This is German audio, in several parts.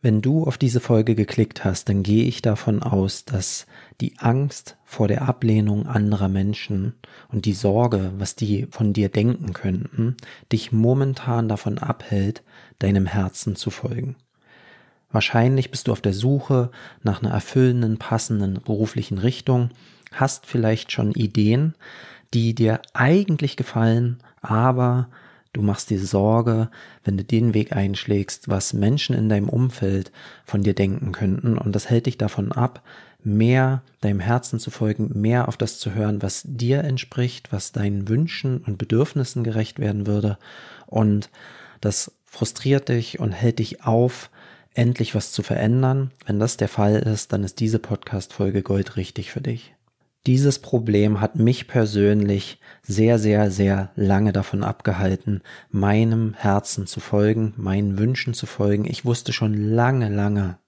Wenn du auf diese Folge geklickt hast, dann gehe ich davon aus, dass die Angst vor der Ablehnung anderer Menschen und die Sorge, was die von dir denken könnten, dich momentan davon abhält, deinem Herzen zu folgen. Wahrscheinlich bist du auf der Suche nach einer erfüllenden, passenden beruflichen Richtung, hast vielleicht schon Ideen, die dir eigentlich gefallen, aber Du machst dir Sorge, wenn du den Weg einschlägst, was Menschen in deinem Umfeld von dir denken könnten. Und das hält dich davon ab, mehr deinem Herzen zu folgen, mehr auf das zu hören, was dir entspricht, was deinen Wünschen und Bedürfnissen gerecht werden würde. Und das frustriert dich und hält dich auf, endlich was zu verändern. Wenn das der Fall ist, dann ist diese Podcast-Folge goldrichtig für dich. Dieses Problem hat mich persönlich sehr, sehr, sehr lange davon abgehalten, meinem Herzen zu folgen, meinen Wünschen zu folgen. Ich wusste schon lange, lange,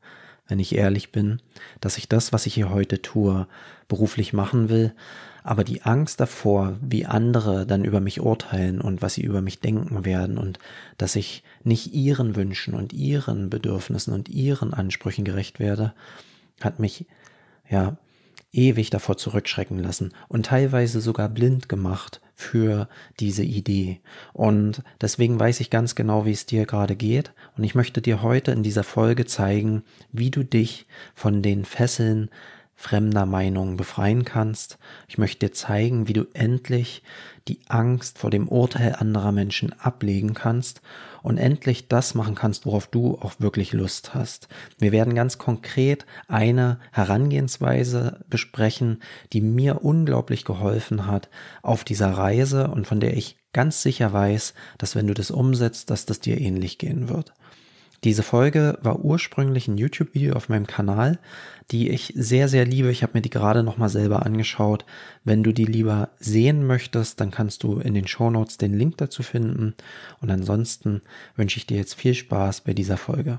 wenn ich ehrlich bin, dass ich das, was ich hier heute tue, beruflich machen will. Aber die Angst davor, wie andere dann über mich urteilen und was sie über mich denken werden und dass ich nicht ihren Wünschen und ihren Bedürfnissen und ihren Ansprüchen gerecht werde, hat mich, ja, ewig davor zurückschrecken lassen und teilweise sogar blind gemacht für diese Idee. Und deswegen weiß ich ganz genau, wie es dir gerade geht. Und ich möchte dir heute in dieser Folge zeigen, wie du dich von den Fesseln fremder Meinungen befreien kannst. Ich möchte dir zeigen, wie du endlich die Angst vor dem Urteil anderer Menschen ablegen kannst und endlich das machen kannst, worauf du auch wirklich Lust hast. Wir werden ganz konkret eine Herangehensweise besprechen, die mir unglaublich geholfen hat auf dieser Reise und von der ich ganz sicher weiß, dass wenn du das umsetzt, dass das dir ähnlich gehen wird. Diese Folge war ursprünglich ein YouTube-Video auf meinem Kanal, die ich sehr, sehr liebe. Ich habe mir die gerade nochmal selber angeschaut. Wenn du die lieber sehen möchtest, dann kannst du in den Show Notes den Link dazu finden. Und ansonsten wünsche ich dir jetzt viel Spaß bei dieser Folge.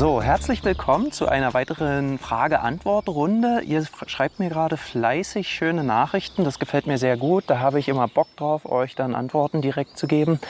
So, herzlich willkommen zu einer weiteren Frage-Antwort-Runde. Ihr schreibt mir gerade fleißig schöne Nachrichten. Das gefällt mir sehr gut. Da habe ich immer Bock drauf, euch dann Antworten direkt zu geben.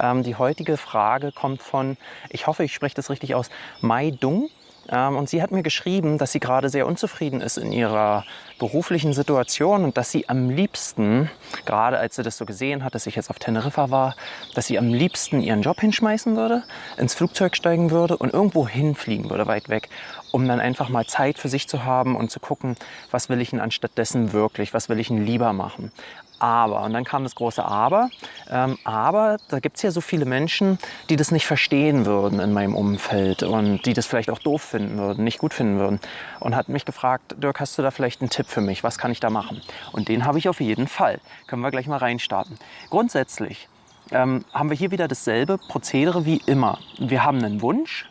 Ähm, die heutige Frage kommt von, ich hoffe, ich spreche das richtig aus, Mai Dung. Ähm, und sie hat mir geschrieben, dass sie gerade sehr unzufrieden ist in ihrer beruflichen Situation und dass sie am liebsten, gerade als sie das so gesehen hat, dass ich jetzt auf Teneriffa war, dass sie am liebsten ihren Job hinschmeißen würde, ins Flugzeug steigen würde und irgendwo hinfliegen würde, weit weg, um dann einfach mal Zeit für sich zu haben und zu gucken, was will ich denn anstattdessen wirklich, was will ich denn lieber machen. Aber, und dann kam das große Aber, ähm, aber da gibt es ja so viele Menschen, die das nicht verstehen würden in meinem Umfeld und die das vielleicht auch doof finden würden, nicht gut finden würden. Und hat mich gefragt, Dirk, hast du da vielleicht einen Tipp für mich? Was kann ich da machen? Und den habe ich auf jeden Fall. Können wir gleich mal reinstarten. Grundsätzlich ähm, haben wir hier wieder dasselbe Prozedere wie immer. Wir haben einen Wunsch,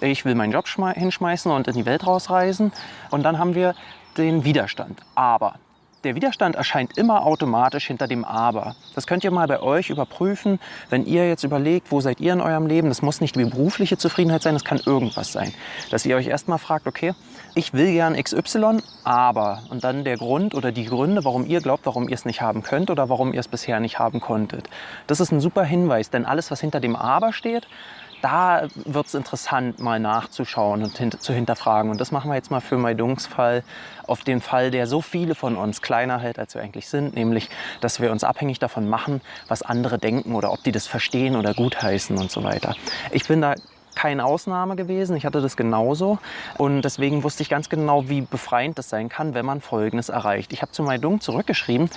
ich will meinen Job hinschmeißen und in die Welt rausreisen. Und dann haben wir den Widerstand. Aber der Widerstand erscheint immer automatisch hinter dem Aber. Das könnt ihr mal bei euch überprüfen, wenn ihr jetzt überlegt, wo seid ihr in eurem Leben. Das muss nicht die berufliche Zufriedenheit sein, das kann irgendwas sein. Dass ihr euch erstmal fragt, okay, ich will gern XY, aber und dann der Grund oder die Gründe, warum ihr glaubt, warum ihr es nicht haben könnt oder warum ihr es bisher nicht haben konntet. Das ist ein super Hinweis, denn alles, was hinter dem Aber steht, da wird es interessant, mal nachzuschauen und hint zu hinterfragen. Und das machen wir jetzt mal für Maidungs Fall, auf den Fall, der so viele von uns kleiner hält, als wir eigentlich sind, nämlich, dass wir uns abhängig davon machen, was andere denken oder ob die das verstehen oder gutheißen und so weiter. Ich bin da keine Ausnahme gewesen. Ich hatte das genauso. Und deswegen wusste ich ganz genau, wie befreiend das sein kann, wenn man Folgendes erreicht. Ich habe zu Maidung zurückgeschrieben,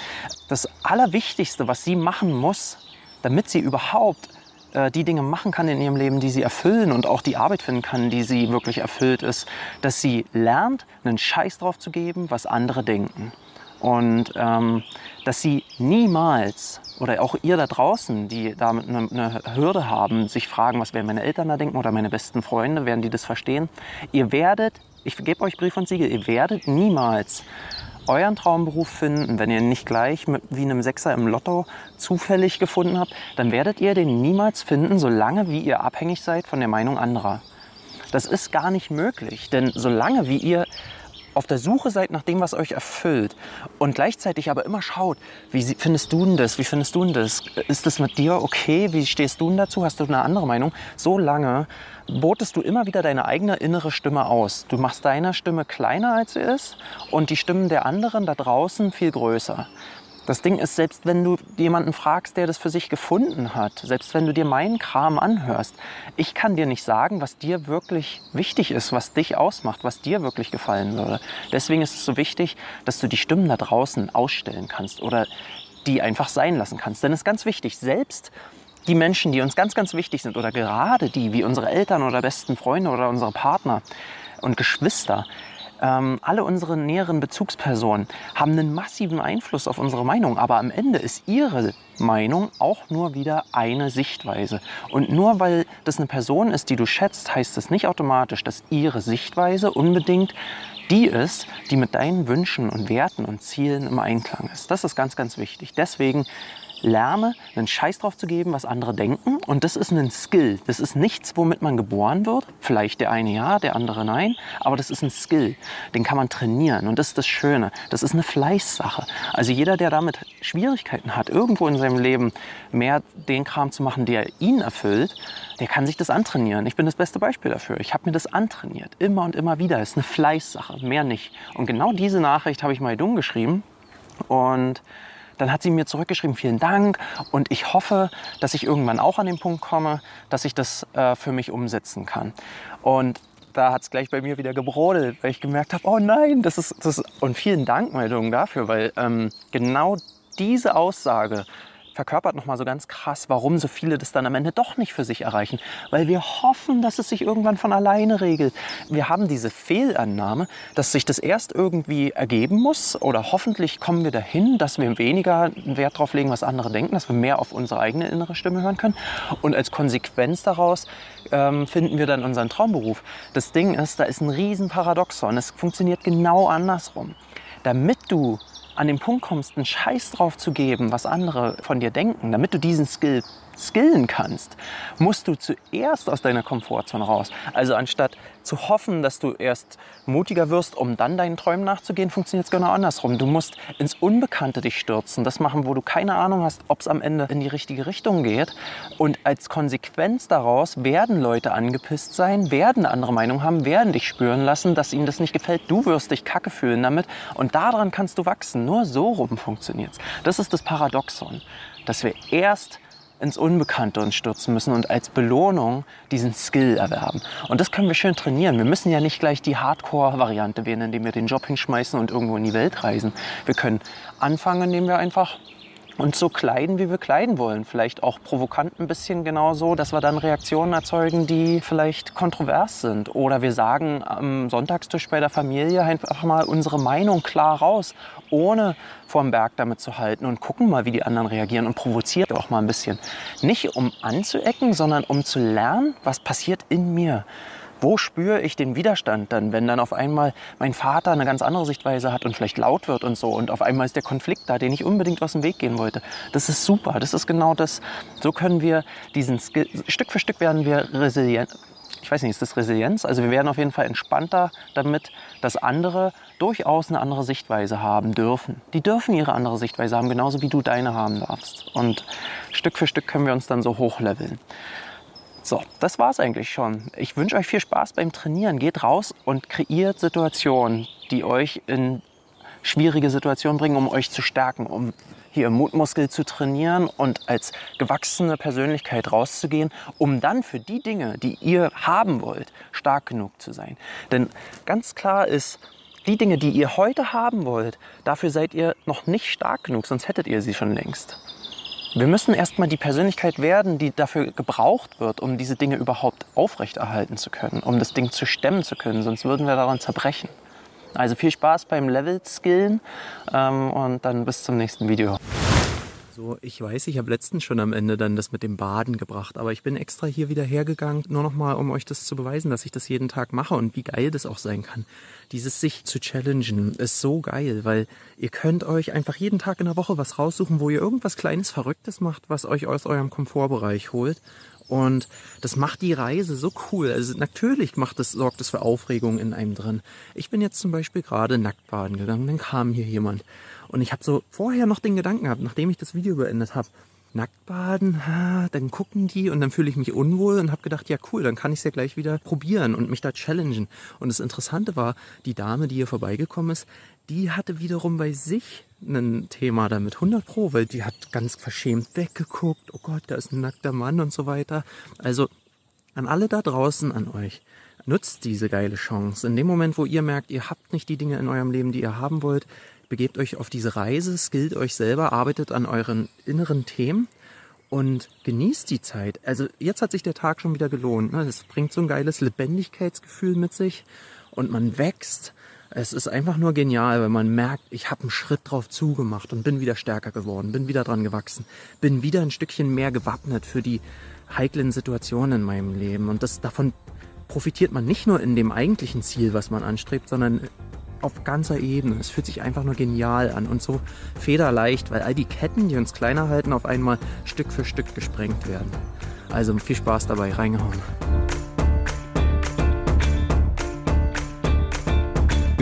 das Allerwichtigste, was sie machen muss, damit sie überhaupt äh, die Dinge machen kann in ihrem Leben, die sie erfüllen und auch die Arbeit finden kann, die sie wirklich erfüllt ist, dass sie lernt, einen Scheiß drauf zu geben, was andere denken. Und ähm, dass sie niemals, oder auch ihr da draußen, die damit eine, eine Hürde haben, sich fragen, was werden meine Eltern da denken oder meine besten Freunde, werden die das verstehen, ihr werdet, ich gebe euch Brief und Siegel, ihr werdet niemals euren Traumberuf finden, wenn ihr nicht gleich mit, wie einem Sechser im Lotto zufällig gefunden habt, dann werdet ihr den niemals finden, solange wie ihr abhängig seid von der Meinung anderer. Das ist gar nicht möglich, denn solange wie ihr auf der Suche seid nach dem, was euch erfüllt und gleichzeitig aber immer schaut, wie findest du denn das, wie findest du denn das, ist das mit dir okay, wie stehst du denn dazu, hast du eine andere Meinung, so lange botest du immer wieder deine eigene innere Stimme aus. Du machst deine Stimme kleiner, als sie ist und die Stimmen der anderen da draußen viel größer. Das Ding ist, selbst wenn du jemanden fragst, der das für sich gefunden hat, selbst wenn du dir meinen Kram anhörst, ich kann dir nicht sagen, was dir wirklich wichtig ist, was dich ausmacht, was dir wirklich gefallen würde. Deswegen ist es so wichtig, dass du die Stimmen da draußen ausstellen kannst oder die einfach sein lassen kannst. Denn es ist ganz wichtig, selbst die Menschen, die uns ganz, ganz wichtig sind oder gerade die, wie unsere Eltern oder besten Freunde oder unsere Partner und Geschwister, ähm, alle unsere näheren Bezugspersonen haben einen massiven Einfluss auf unsere Meinung. Aber am Ende ist ihre Meinung auch nur wieder eine Sichtweise. Und nur weil das eine Person ist, die du schätzt, heißt das nicht automatisch, dass ihre Sichtweise unbedingt die ist, die mit deinen Wünschen und Werten und Zielen im Einklang ist. Das ist ganz, ganz wichtig. Deswegen lerne, einen Scheiß drauf zu geben, was andere denken. Und das ist ein Skill. Das ist nichts, womit man geboren wird. Vielleicht der eine ja, der andere nein. Aber das ist ein Skill. Den kann man trainieren. Und das ist das Schöne. Das ist eine Fleißsache. Also jeder, der damit Schwierigkeiten hat, irgendwo in seinem Leben mehr den Kram zu machen, der ihn erfüllt, der kann sich das antrainieren. Ich bin das beste Beispiel dafür. Ich habe mir das antrainiert. Immer und immer wieder. Es ist eine Fleißsache. Mehr nicht. Und genau diese Nachricht habe ich mal dumm geschrieben. Und dann hat sie mir zurückgeschrieben, vielen Dank und ich hoffe, dass ich irgendwann auch an den Punkt komme, dass ich das äh, für mich umsetzen kann. Und da hat es gleich bei mir wieder gebrodelt, weil ich gemerkt habe, oh nein, das ist, das ist und vielen Dank, Meldung dafür, weil ähm, genau diese Aussage verkörpert nochmal so ganz krass, warum so viele das dann am Ende doch nicht für sich erreichen. Weil wir hoffen, dass es sich irgendwann von alleine regelt. Wir haben diese Fehlannahme, dass sich das erst irgendwie ergeben muss oder hoffentlich kommen wir dahin, dass wir weniger Wert darauf legen, was andere denken, dass wir mehr auf unsere eigene innere Stimme hören können. Und als Konsequenz daraus ähm, finden wir dann unseren Traumberuf. Das Ding ist, da ist ein riesen Paradoxon. Es funktioniert genau andersrum. Damit du an den Punkt kommst, einen Scheiß drauf zu geben, was andere von dir denken, damit du diesen Skill skillen kannst, musst du zuerst aus deiner Komfortzone raus. Also anstatt zu hoffen, dass du erst mutiger wirst, um dann deinen Träumen nachzugehen, funktioniert es genau andersrum. Du musst ins Unbekannte dich stürzen, das machen, wo du keine Ahnung hast, ob es am Ende in die richtige Richtung geht. Und als Konsequenz daraus werden Leute angepisst sein, werden andere Meinung haben, werden dich spüren lassen, dass ihnen das nicht gefällt. Du wirst dich kacke fühlen damit und daran kannst du wachsen. Nur so rum funktioniert es. Das ist das Paradoxon, dass wir erst ins Unbekannte uns stürzen müssen und als Belohnung diesen Skill erwerben. Und das können wir schön trainieren. Wir müssen ja nicht gleich die Hardcore-Variante wählen, indem wir den Job hinschmeißen und irgendwo in die Welt reisen. Wir können anfangen, indem wir einfach uns so kleiden, wie wir kleiden wollen. Vielleicht auch provokant ein bisschen genauso, dass wir dann Reaktionen erzeugen, die vielleicht kontrovers sind. Oder wir sagen am Sonntagstisch bei der Familie einfach mal unsere Meinung klar raus, ohne vorm Berg damit zu halten und gucken mal, wie die anderen reagieren und provoziert auch mal ein bisschen. Nicht um anzuecken, sondern um zu lernen, was passiert in mir wo spüre ich den Widerstand dann, wenn dann auf einmal mein Vater eine ganz andere Sichtweise hat und vielleicht laut wird und so und auf einmal ist der Konflikt da, den ich unbedingt aus dem Weg gehen wollte. Das ist super, das ist genau das. So können wir diesen Skill, Stück für Stück werden wir resilient. Ich weiß nicht, ist das Resilienz? Also wir werden auf jeden Fall entspannter damit, dass andere durchaus eine andere Sichtweise haben dürfen. Die dürfen ihre andere Sichtweise haben, genauso wie du deine haben darfst. Und Stück für Stück können wir uns dann so hochleveln. So, das war's eigentlich schon. Ich wünsche euch viel Spaß beim Trainieren. Geht raus und kreiert Situationen, die euch in schwierige Situationen bringen, um euch zu stärken, um hier Mutmuskel zu trainieren und als gewachsene Persönlichkeit rauszugehen, um dann für die Dinge, die ihr haben wollt, stark genug zu sein. Denn ganz klar ist, die Dinge, die ihr heute haben wollt, dafür seid ihr noch nicht stark genug, sonst hättet ihr sie schon längst. Wir müssen erstmal die Persönlichkeit werden, die dafür gebraucht wird, um diese Dinge überhaupt aufrechterhalten zu können, um das Ding zu stemmen zu können, sonst würden wir daran zerbrechen. Also viel Spaß beim Level-Skillen ähm, und dann bis zum nächsten Video. So, ich weiß, ich habe letztens schon am Ende dann das mit dem Baden gebracht, aber ich bin extra hier wieder hergegangen, nur nochmal, um euch das zu beweisen, dass ich das jeden Tag mache und wie geil das auch sein kann. Dieses sich zu challengen ist so geil, weil ihr könnt euch einfach jeden Tag in der Woche was raussuchen, wo ihr irgendwas Kleines Verrücktes macht, was euch aus eurem Komfortbereich holt und das macht die Reise so cool. Also natürlich macht das, sorgt es für Aufregung in einem drin. Ich bin jetzt zum Beispiel gerade nackt baden gegangen, dann kam hier jemand und ich habe so vorher noch den Gedanken gehabt, nachdem ich das Video beendet habe, nackt baden, dann gucken die und dann fühle ich mich unwohl und habe gedacht, ja cool, dann kann ich es ja gleich wieder probieren und mich da challengen. Und das Interessante war, die Dame, die hier vorbeigekommen ist, die hatte wiederum bei sich ein Thema damit, 100 Pro, weil die hat ganz verschämt weggeguckt, oh Gott, da ist ein nackter Mann und so weiter. Also an alle da draußen, an euch, nutzt diese geile Chance. In dem Moment, wo ihr merkt, ihr habt nicht die Dinge in eurem Leben, die ihr haben wollt, begebt euch auf diese Reise, skillt euch selber, arbeitet an euren inneren Themen und genießt die Zeit. Also jetzt hat sich der Tag schon wieder gelohnt. Ne? Das bringt so ein geiles Lebendigkeitsgefühl mit sich und man wächst. Es ist einfach nur genial, wenn man merkt, ich habe einen Schritt drauf zugemacht und bin wieder stärker geworden, bin wieder dran gewachsen, bin wieder ein Stückchen mehr gewappnet für die heiklen Situationen in meinem Leben. Und das davon profitiert man nicht nur in dem eigentlichen Ziel, was man anstrebt, sondern auf ganzer Ebene. Es fühlt sich einfach nur genial an und so federleicht, weil all die Ketten, die uns kleiner halten, auf einmal Stück für Stück gesprengt werden. Also viel Spaß dabei, reingehauen.